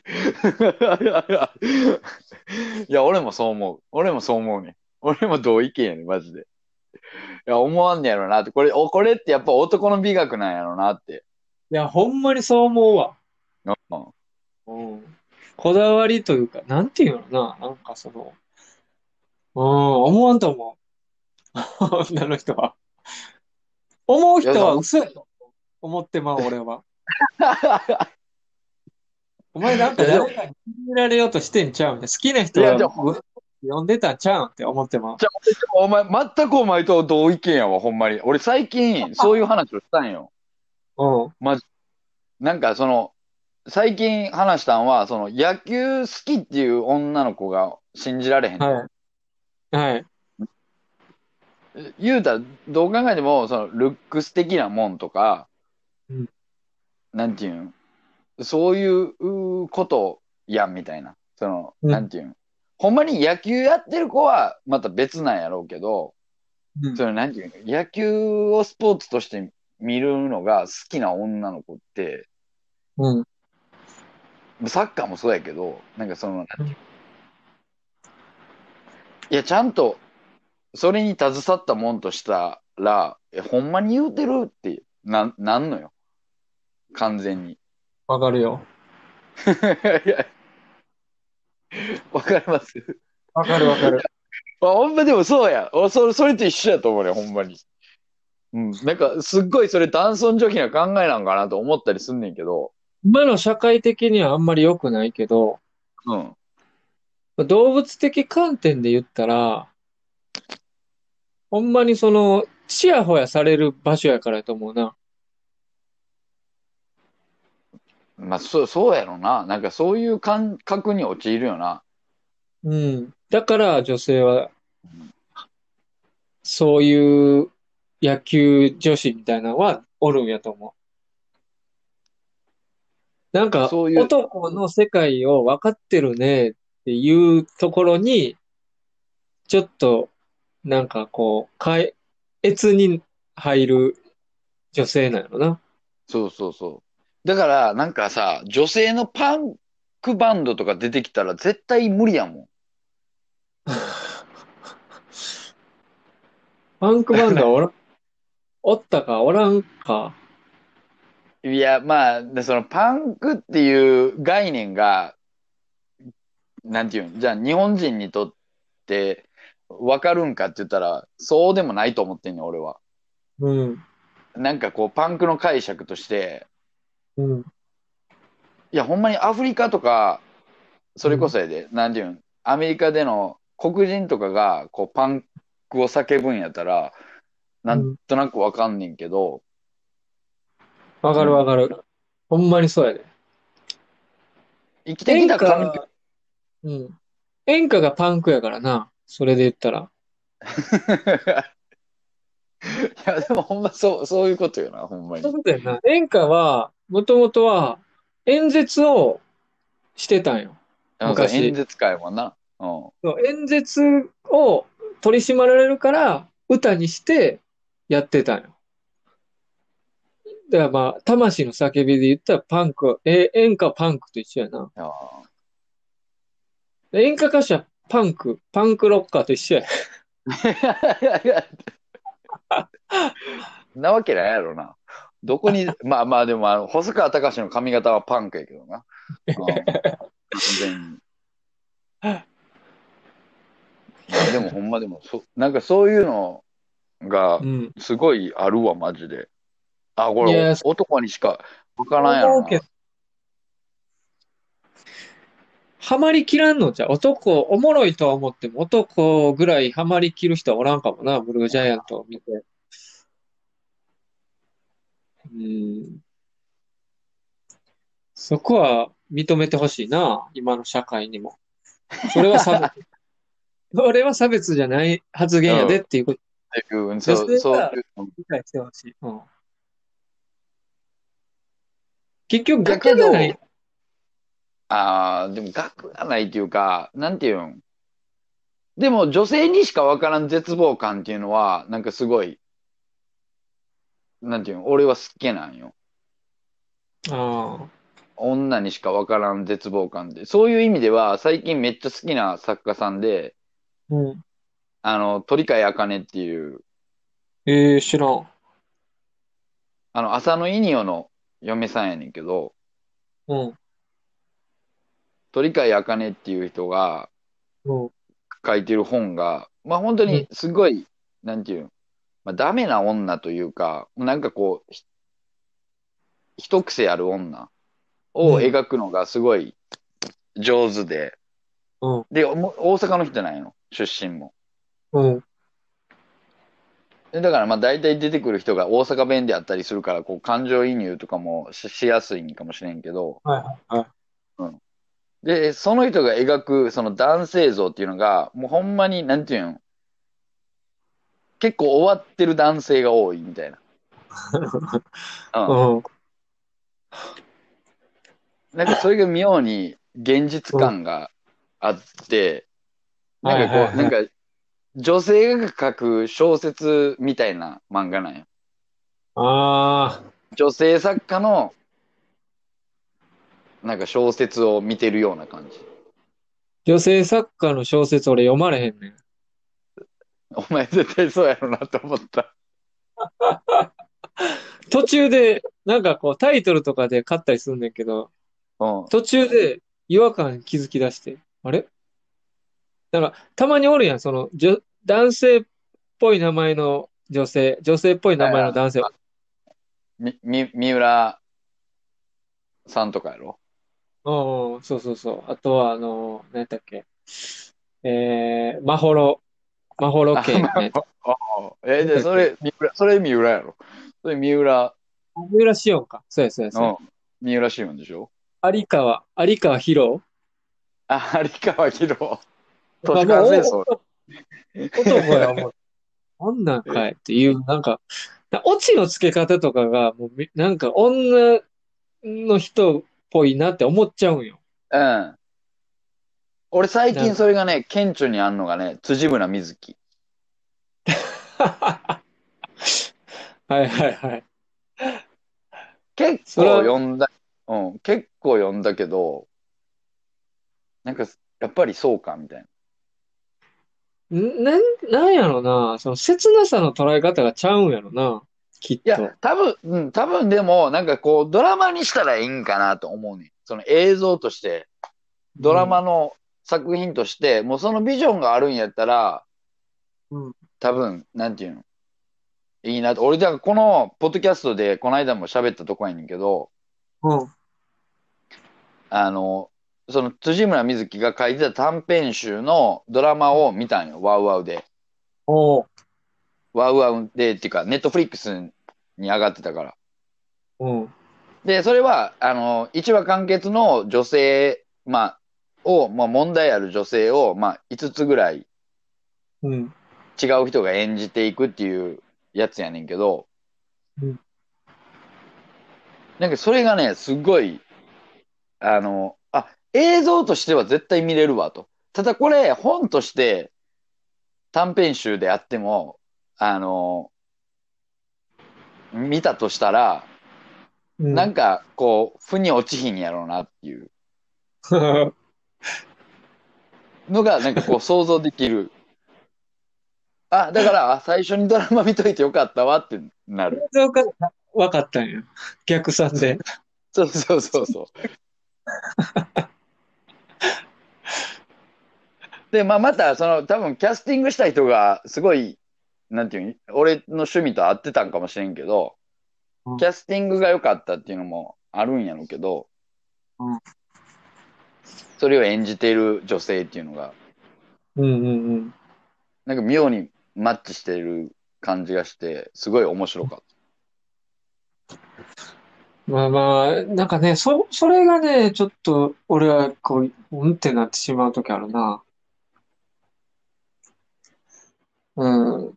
いや、俺もそう思う。俺もそう思うね。俺も同意見やね、マジで。いや、思わんねやろなって。これ、お、これってやっぱ男の美学なんやろなって。いや、ほんまにそう思うわ。うん。うん。こだわりというか、なんていうのな、なんかその、うん、思わんと思う。女の人は。思う人は嘘やと思ってまう、俺は。お前なんか誰かに決められようとしてんちゃう好きな人はいやじゃあ呼んでたんちゃうんって思ってまう。お前、全くお前と同意見やわ、ほんまに。俺最近、そういう話をしたんよ。うん。なんかその、最近話したんは、その野球好きっていう女の子が信じられへん。はい。はい。言うたら、どう考えても、その、ルックス的なもんとか、うんなんていうん、そういうことやんみたいな。その、うんなんていうん。ほんまに野球やってる子はまた別なんやろうけど、うんそのなんていうの、野球をスポーツとして見るのが好きな女の子って、うん。サッカーもそうやけど、なんかその、なんていううんいや、ちゃんと、それに携わったもんとしたら、え、ほんまに言うてるって、なん、なんのよ。完全に。わかるよ。いやわかります？わかるわかる。あ、ほんまでもそうや。おそれ、それと一緒やと思うね、ほんまに。うん。なんか、すっごいそれ男尊女卑な考えなんかなと思ったりすんねんけど、今の社会的にはあんまり良くないけど、うん。動物的観点で言ったら、ほんまにその、ちやほやされる場所やからやと思うな。まあ、そう、そうやろな。なんかそういう感覚に陥るよな。うん。だから女性は、そういう野球女子みたいなのはおるんやと思う。なんか、そういう男の世界を分かってるねっていうところに、ちょっと、なんかこう、かえ、越に入る女性なんやろな。そうそうそう。だから、なんかさ、女性のパンクバンドとか出てきたら絶対無理やもん。パンクバンドはおら、おったかおらんか。いや、まあ、でそのパンクっていう概念が、なんていうん、じゃあ日本人にとってわかるんかって言ったら、そうでもないと思ってんねん、俺は。うん。なんかこう、パンクの解釈として、うん。いや、ほんまにアフリカとか、それこそやで、なんていうん、アメリカでの黒人とかが、こう、パンクを叫ぶんやったら、なんとなくわかんねんけど、わかるわかる。ほんまにそうやで。生きてき演た環境歌、うん。演歌がパンクやからな。それで言ったら。いや、でもほんまそう、そういうことよな、ほんまにそういう。ことやな。演歌は、もともとは演説をしてたんよ。昔演説会もな。うん。演説を取り締まられるから、歌にしてやってたんよ。だからまあ、魂の叫びで言ったらパンク、え、演歌パンクと一緒やな。演歌歌手はパンク、パンクロッカーと一緒や。なわけないやろな。どこに、まあまあでもあの、細川隆の髪型はパンクやけどな。うん完全に。でもほんまでも、そ、なんかそういうのがう、ん。すごいあるわ、マジで。あ、これ、男にしかわからんやろな思うけど。ハマりきらんのじゃ、男、おもろいとは思っても、男ぐらいハマりきる人はおらんかもな、ブルージャイアントを見て。うん。そこは認めてほしいな、今の社会にも。それは差別。それは差別じゃない発言やでっていうことう、そう、そう理解してほしい。うん。結局、だけど学がない。ああ、でも額がないっていうか、なんていうん？でも女性にしかわからん絶望感っていうのは、なんかすごい、なんていうん、俺は好きなんよ。あ女にしかわからん絶望感で。そういう意味では、最近めっちゃ好きな作家さんで、あ。うん。あの、鳥飼茜っていう、ええ知らん。あの、浅野いにおの嫁さんやねんけど、うん。鳥飼茜っていう人がうん。書いてる本が、まあ本当にすごい、なんていうの、まあダメな女というか、なんかこう、ひ一癖ある女を描くのがすごい上手で、うん。で、も大阪の人なんよ、出身も。うん。でだからまあ大体出てくる人が大阪弁であったりするから、こう感情移入とかもししやすいんかもしれんけど、はいはいはい。で、その人が描くその男性像っていうのが、もうほんまに、なんていうの、結構終わってる男性が多いみたいな。うん。うん。なんかそれが妙に現実感があって、なんかこう、なんか女性が書く小説みたいな漫画なんよ。ああ、女性作家のなんか小説を見てるような感じ。女性作家の小説俺読まれへんねん。お前絶対そうやろなと思った。途中で、なんかこうタイトルとかで買ったりすんねんけど、うん。途中で違和感に気づき出して、あれ？なんか、たまにおるやん、その、男性っぽい名前の女性、女性っぽい名前の男性。み、み、三浦さんとかやろ？うんうん、そうそうそう。あとは、あの、何やったっけ。えー、まほろ、まほろ系、ね。ああえ、で、それ、三浦、それ三浦やろ。それ三浦、三浦紫音か。そうやそうやそうや。うん。三浦紫音でしょ有川、有川博あ、有川博。都まあ市間戦も争。う男やもう、こんなんかいっていう、なんか、なオチの付け方とかが、もうみ、なんか女の人っぽいなって思っちゃうんよ。うん。俺最近それがね、顕著にあんのがね、辻村瑞希。はいはいはい。結構読んだ、うん、結構読んだけど、なんか、やっぱりそうか、みたいな。ん？なん、なんやろな、その切なさの捉え方がちゃうんやろな、きっいやと。、多分、うん、多分でも、なんかこう、ドラマにしたらいいんかなと思うねん。その映像として、ドラマの作品として、もうそのビジョンがあるんやったら、うん多分、なんていうの、いいなと。俺、だからこの、ポッドキャストで、この間も喋ったとこやねんけど、うん。あの、その辻村瑞希が書いてた短編集のドラマを見たんよ、ワウワウで。おう。ワウワウで、っていうか、ネットフリックスに上がってたから。うん。で、それは、あの、一話完結の女性、まあ、を、まあ、問題ある女性を、まあ、5つぐらいうん。違う人が演じていくっていうやつやねんけど、うんなんかそれがね、すごい、あの、あ、映像としては絶対見れるわと。ただこれ、本として短編集であっても、あの、見たとしたら、うん。なんか、こう、腑に落ちひんやろうなっていうのが、なんかこう想像できる。あ、だから、あ最初にドラマ見といてよかったわってなる。分かったんや。逆算で。そうそうそうそう。で、まあ、また、その、多分、キャスティングした人が、すごい、なんていうの、俺の趣味と合ってたんかもしれんけどうん、キャスティングが良かったっていうのもあるんやろうけどうん、それを演じている女性っていうのが、うんうんうん。なんか妙にマッチしてる感じがして、すごい面白かっまあまあ、なんかね、そ、それがね、ちょっと、俺は、こう、うんってなってしまうときあるな。うん。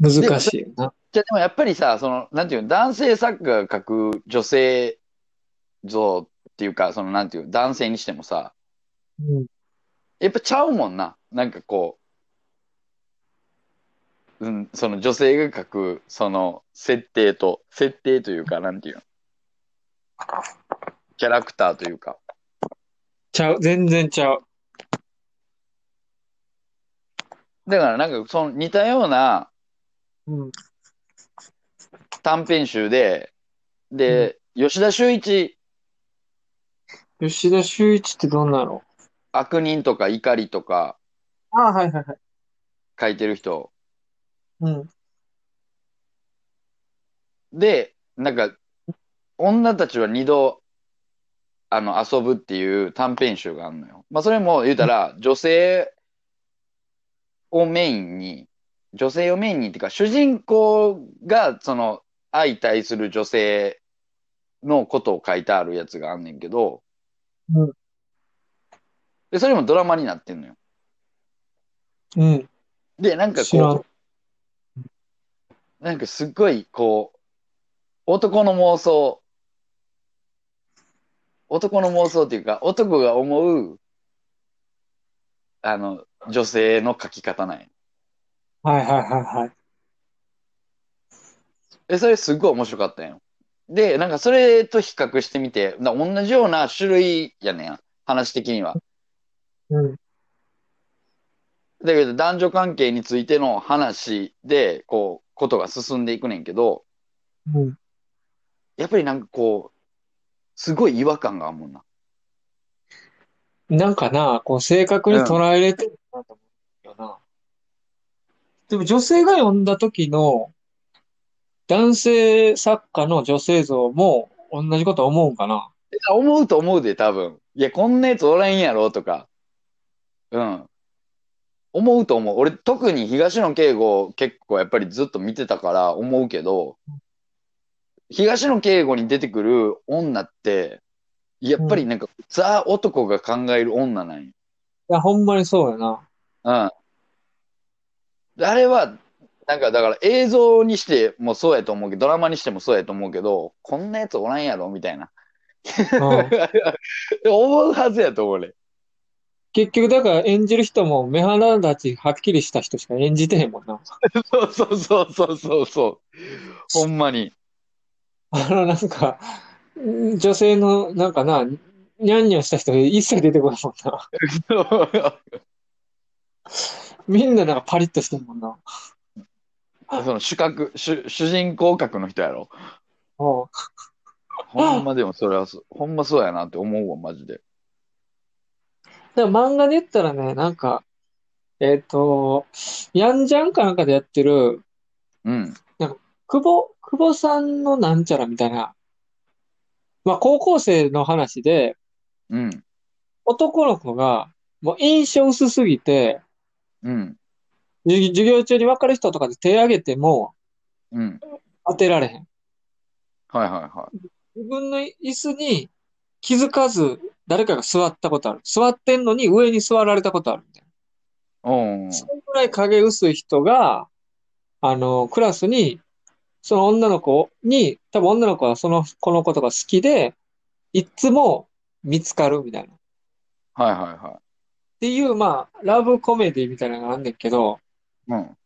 難しいよな。た。じゃあでもやっぱりさ、その、なんていうの、男性作家が描く女性像っていうか、その、なんていうの、男性にしてもさ、うん。やっぱちゃうもんな。なんかこう、うん、その女性が描く、その、設定と、設定というか、なんていうの、キャラクターというか。ちゃう、全然ちゃう。だからなんか、その似たようなうん。短編集で、で、吉田修一、吉田修一ってどんなの？悪人とか怒りとかああ、はいはいはい。書いてる人うん。で、なんか、女たちは二度、あの、遊ぶっていう短編集があるのよ。まあ、それも言うたら、女性をメインに、女性をメインにっていうか、主人公が、その、相対する女性のことを書いてあるやつがあんねんけど、うんで、それもドラマになってんのよ。うん。で、なんか知らんこう、なんかすっごい、こう、男の妄想男の妄想っていうか、男が思う、あの、女性の書き方なんや。はいはいはいはい。え、それすっごい面白かったんよ。で、なんかそれと比較してみて、な同じような種類やねん、話的には。うん。だけど男女関係についての話で、こう、ことが進んでいくねんけど、うん。やっぱりなんかこう、すごい違和感があるもんな。なんかな、こう正確に捉えれて。でも女性が読んだ時の男性作家の女性像も同じこと思うんかな？思うと思うで、多分。いや、こんなやつおらんやろ、とか。うん。思うと思う。俺、特に東野圭吾結構やっぱりずっと見てたから思うけど、東野圭吾に出てくる女って、やっぱりなんか、ザ男が考える女なんよ。いや、ほんまにそうやな。うん。あれは、なんかだから映像にしてもそうやと思うけど、ドラマにしてもそうやと思うけど、こんなやつおらんやろみたいな。うん。思うはずやと思うね。結局だから演じる人も目鼻立ちはっきりした人しか演じてへんもんな。そうそうそうそうそうそう。ほんまに。あのなんか、ん女性のなんかな、ニャンニャンした人一切出てこないもんな。みんななんかパリッとしてるもんな。その主角、主、主人公格の人やろ。うんほんまでもそれはそ、ほんまそうやなって思うわ、マジで。でも漫画で言ったらね、なんか、えっと、ヤンジャンかなんかでやってる、うん。久保、久保さんのなんちゃらみたいな、まあ高校生の話で、うん。男の子が、もう印象薄すぎて、うん。授授業中に分かる人とかで手挙げてもうん。当てられへん。はいはいは自分の椅子に気づかず誰かが座ったことある。座ってんのに上に座られたことあるみたいな。ーそのぐらい影薄い人が、あの、クラスに、その女の子に、多分女の子はその子のことが好きで、いつも見つかるみたいな。っはいはいはていう、まあ、ラブコメディみたいなのがあんねんけど、い。うん。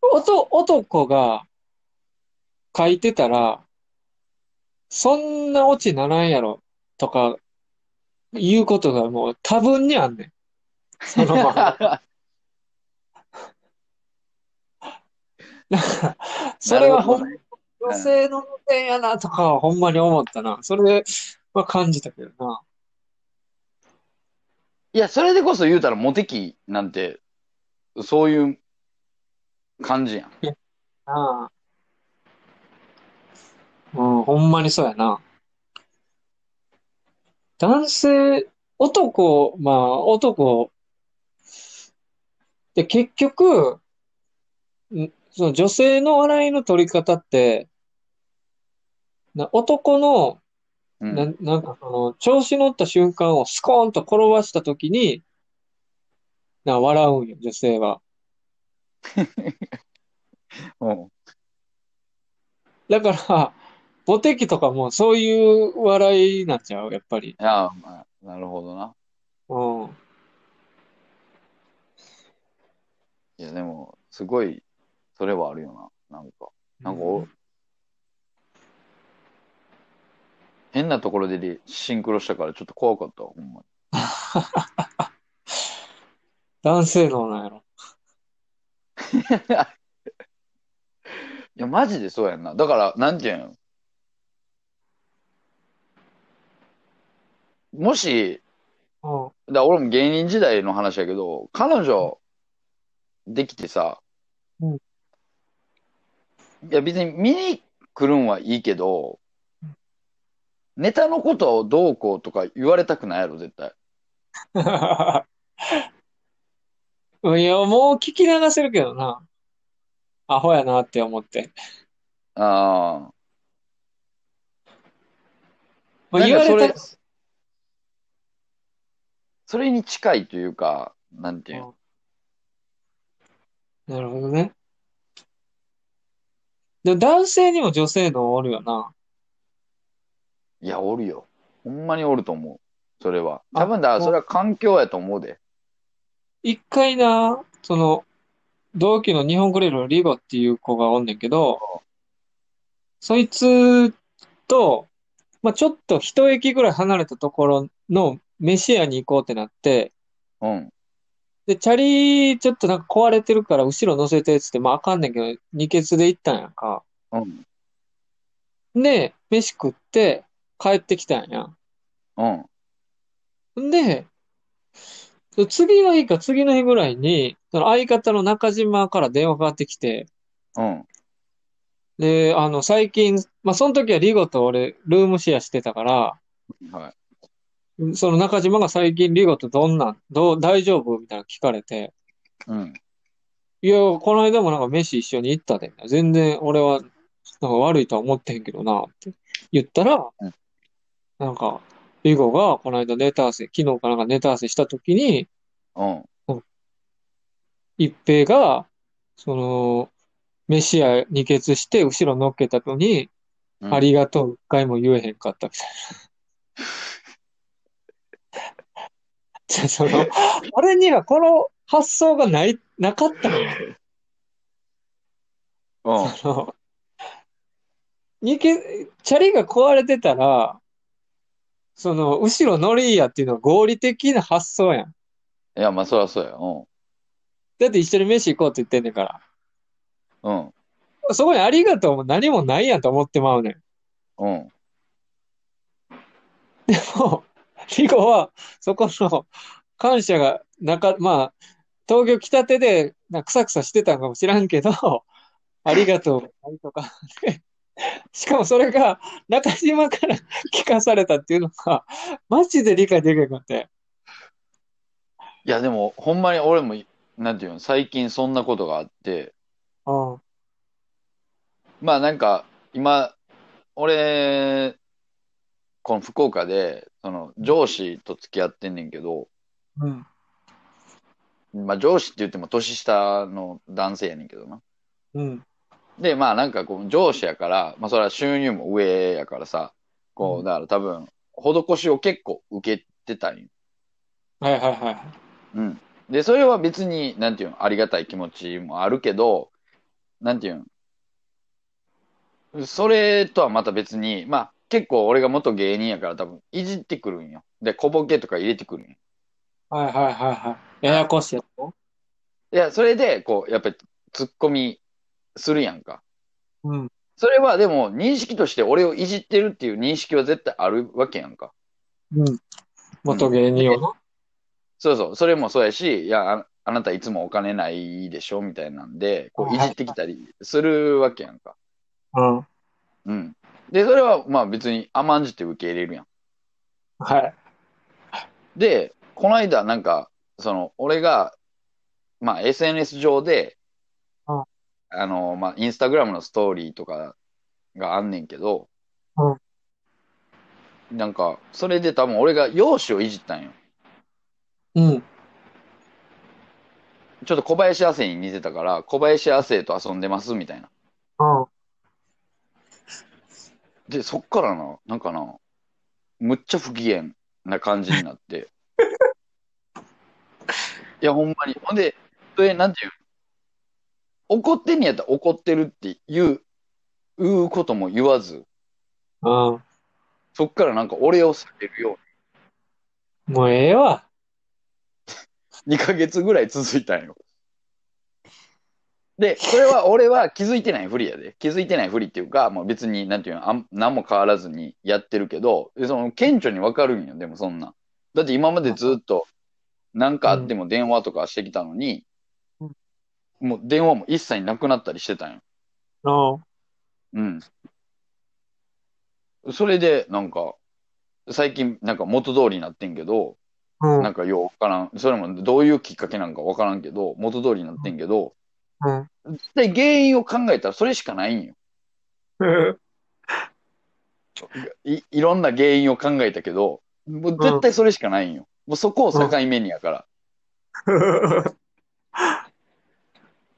男が書いてたら、そんなオチならんやろとか、いうことがもう多分にあんねん。そのまま。それはほん女性の目線やなとかはほんまに思ったな。それは感じたけどな。いや、それでこそ言うたらモテ期なんて、そういう感じやん。ああ。うん、ほんまにそうやな。男性、男、まあ、男、で、結局、その女性の笑いの取り方って、な男の、うん。な、なんかその、調子乗った瞬間をスコーンと転ばしたときに、な、笑うんよ、女性は。うんだから、モテ期とかもそういう笑いになっちゃう、やっぱり。いや、まあ、なるほどな。うん。いや、でも、すごい、それはあるよな。なんか、なんかお、変なところでリシンクロしたからちょっと怖かったわ、ほんまに。男性のなんやろ。いや、マジでそうやんな。だから、なんていうん？もし、うん。だ俺も芸人時代の話やけど、彼女できてさ、うんいや別に見に来るんはいいけど、ネタのことをどうこうとか言われたくないやろ、絶対。いや、もう聞き流せるけどな。アホやなって思って。ああ。まあ、言われた、それに近いというか、なんていうの？なるほどね。でも男性にも女性のおるよな。いや、おるよ。ほんまにおると思う。それは。あ多分だそれは環境やと思うで。一回な、その、同期の日本クレールのリゴっていう子がおんねんけど、そいつと、まあ、ちょっと一駅ぐらい離れたところの飯屋に行こうってなって、うん。で、チャリちょっとなんか壊れてるから後ろ乗せてっつって、まああかんねんけど、二ケツで行ったんやんか。うん。で、飯食って帰ってきたんや。うん。んで、次の日か次の日ぐらいに、その相方の中島から電話かかってきて、うん。で、あの、最近、まあ、その時はリゴと俺、ルームシェアしてたから、はい。その中島が最近リゴとどんなん、どう、大丈夫みたいなの聞かれて、うん。いや、この間もなんか飯一緒に行ったで。全然俺は、なんか悪いとは思ってへんけどな、って言ったらうん、なんか、リゴがこの間ネタ合わせ、昨日かなんかネタ合わせした時に、うん。一平が、その、飯屋二ケツして後ろ乗っけたのに、うんありがとう、一回も言えへんかったみたいな。じゃあその、俺にはこの発想がない、なかったのよ。うん。その、二ケ、チャリが壊れてたら、その、後ろ乗りやっていうのは合理的な発想やん。いや、まあ、そりゃそうや。うん。だって一緒に飯行こうって言ってんねんから。うん。そこにありがとうも何もないやんと思ってまうねん。うん。でも、リゴは、そこの感謝がなか、まあ、東京来たてで、なんかクサクサしてたんかもしらんけど、ありがとう、とか、でしかもそれが中島から聞かされたっていうのが、マジで理解できなくて。いや、でも、ほんまに俺も、なんていうの、最近そんなことがあって、うん。まあなんか、今、俺、この福岡で、その、上司と付き合ってんねんけど、うん。まあ上司って言っても年下の男性やねんけどな。うん。で、まあなんかこう上司やから、まあそれは収入も上やからさ、こうだから多分、施しを結構受けてたんよ。はいはいはい。うん。で、それは別に、なんていうの、ありがたい気持ちもあるけど、なんていうの、それとはまた別に、まあ結構俺が元芸人やから多分いじってくるんよ。で、小ボケとか入れてくるんよ。はいはいはいはい。ややこしいやつ？いや、それで、こう、やっぱり突っ込みするやんか。うん。それはでも認識として俺をいじってるっていう認識は絶対あるわけやんか。うん。元芸人をな。そうそう、それもそうやし、いや、ああなたいつもお金ないでしょみたいなんで、こういじってきたりするわけやんか。うん。うん。で、それはまあ別に甘んじて受け入れるやん。はい。で、この間なんか、その、俺が、まあ SNS 上で、うんあの、まあインスタグラムのストーリーとかがあんねんけど、なんか、それで多分俺が容姿をいじったんよ。うん。ちょっと小林亜生に似てたから、小林亜生と遊んでますみたいな。うん。で、そっからな、なんかな、むっちゃ不機嫌な感じになって。いや、ほんまに。ほんで、それ、なんていうの怒ってんねやったら怒ってるっていう、いうことも言わず、うん。そっからなんか俺を避けるよもうええわ。うに2ヶ月ぐらい続いたんよ。で、それは俺は気づいてないふりやで。気づいてないふりっていうか、もう別に、なんていうの、あん何も変わらずにやってるけど、でその、顕著にわかるんよ、でもそんな。だって今までずっと、なんかあっても電話とかしてきたのに、うんもう電話も一切なくなったりしてたんよ。うん。うん。それで、なんか、最近、なんか元通りになってんけど、うん。なんかようわからん。それもどういうきっかけなんかわからんけど、元通りになってんけど、うん。で、原因を考えたらそれしかないんよ。いいろんな原因を考えたけど、もう絶対それしかないんよ。もうそこを境目にやから。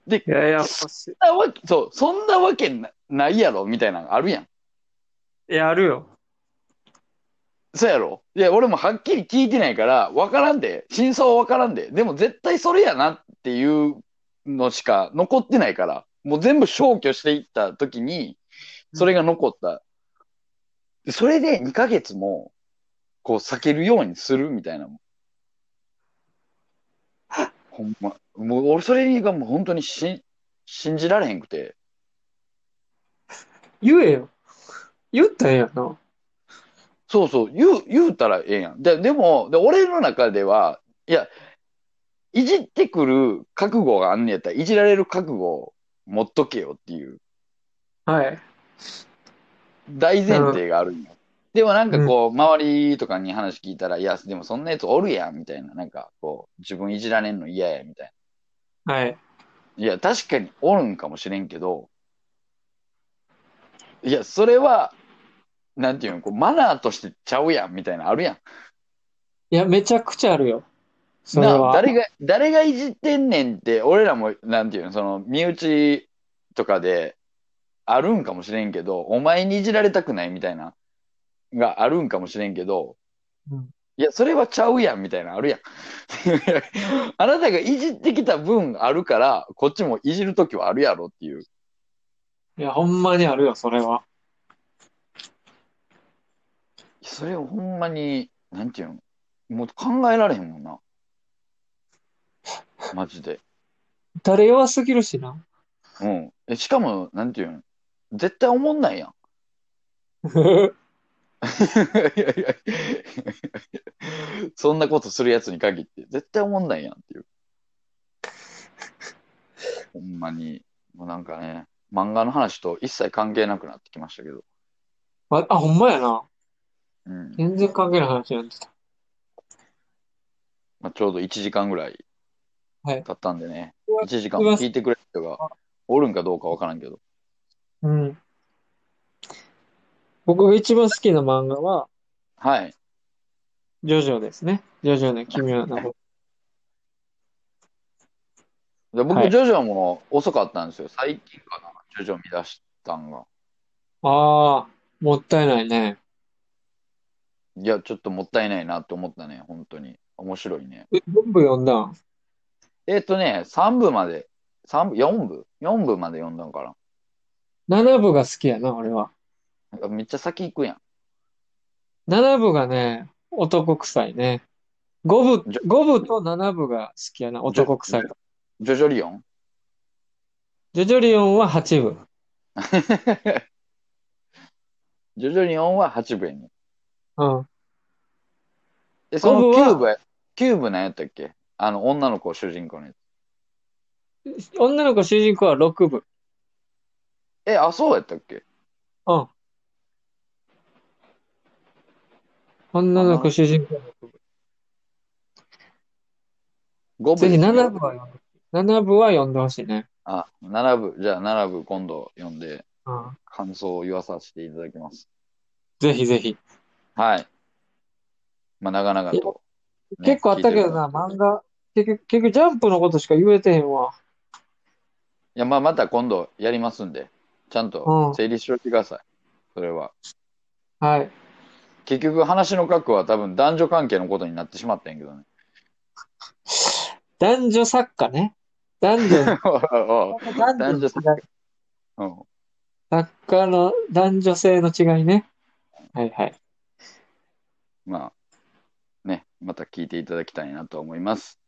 で、いやいや。そんなわけそう、そんなわけなないやろみたいなのあるやん。いや、あるよ。そうやろ？いや、俺もはっきり聞いてないから、わからんで。真相はわからんで。でも絶対それやなっていうのしか残ってないから、もう全部消去していった時に、それが残った。でそれで2ヶ月も、こう避けるようにするみたいな。ほんま。もう俺それがもう本当にし信じられへんくて。言えよ。言ったらええやんな。そうそう、言う、言うたらええやん。で、でも、で俺の中では、いや、いじってくる覚悟があんねやったら、いじられる覚悟を持っとけよっていうはい。大前提があるんよ。でもなんかこう、周りとかに話聞いたら、いや、でもそんなやつおるやん、みたいな。なんかこう、自分いじられんの嫌や、みたいはい。な。いや、確かにおるんかもしれんけど、いや、それは、なんていうの、こう、マナーとしてちゃうやん、みたいな、あるやん。いや、めちゃくちゃあるよ。それは。誰が、誰がいじってんねんって、俺らも、なんていうの、その、身内とかで、あるんかもしれんけど、お前にいじられたくないみたいな、があるんかもしれんけど、うんいや、それはちゃうやん、みたいな、あるやん。あなたがいじってきた分あるから、こっちもいじるときはあるやろっていう。いや、ほんまにあるよ、それは。それをほんまに、なんていうの、もう考えられへんもんな。マジで。誰弱すぎるしな。うん。え、しかも、なんていうの、絶対思んないやん。いやいやそんなことするやつに限って、絶対思んないやんっていう。ほんまに、もうなんかね、漫画の話と一切関係なくなってきましたけど。あ、あ、ほんまやな。うん。全然関係ない話になってた。まあ、ちょうど1時間ぐらいはい経ったんでね、うわ1時間も聞いてくれる人がおるんかどうかわからんけど。うん。僕が一番好きな漫画は、はい。ジョジョですね。ジョジョの奇妙な僕、はいジョジョも遅かったんですよ。最近かな、ジョジョ見出したんが。ああ、もったいないね。いや、ちょっともったいないなと思ったね、本当に。面白いね。え、全部読んだん？えっ、とね、3部まで、三部、4部 ?4 部まで読んだんか ?7 部が好きやな、俺は。な。なんかめっちゃ先行くやん。7部がね、男臭いね。5部じ、五部と7部が好きやな、男臭い。ジョジョリオン？ジョジョリオンは8部。ジョジョリオンは8部やね。うん。え、その五部は？9部や、9部何やったっけ？あの、女の子主人公のやつ。女の子主人公は6部。え、あ、そうやったっけ？うん。女の子主人公は6部。?5 部ぜひですね7部は読んで。7部は読んでほしいね。あ、7部。じゃあ7部今度読んでうん。感想を言わさせていただきます。ぜひぜひ。はい。まあ、長々と、ね結構あったけどな、聞いてる方漫画。結局、結局ジャンプのことしか言えてへんわ。いや、まあ、また今度やりますんで、ちゃんうんと整理しておいてください。それは。はい。結局、話の核は多分男女関係のことになってしまったんやけどね。男女作家ね。男女、男女の違い。おううん作家の男女性の違いね。はいはい。まあ、ね、また聞いていただきたいなと思います。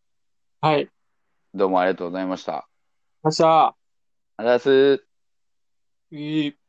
はい。どうもありがとうございました。よっしゃ。ありがとうございます。いい。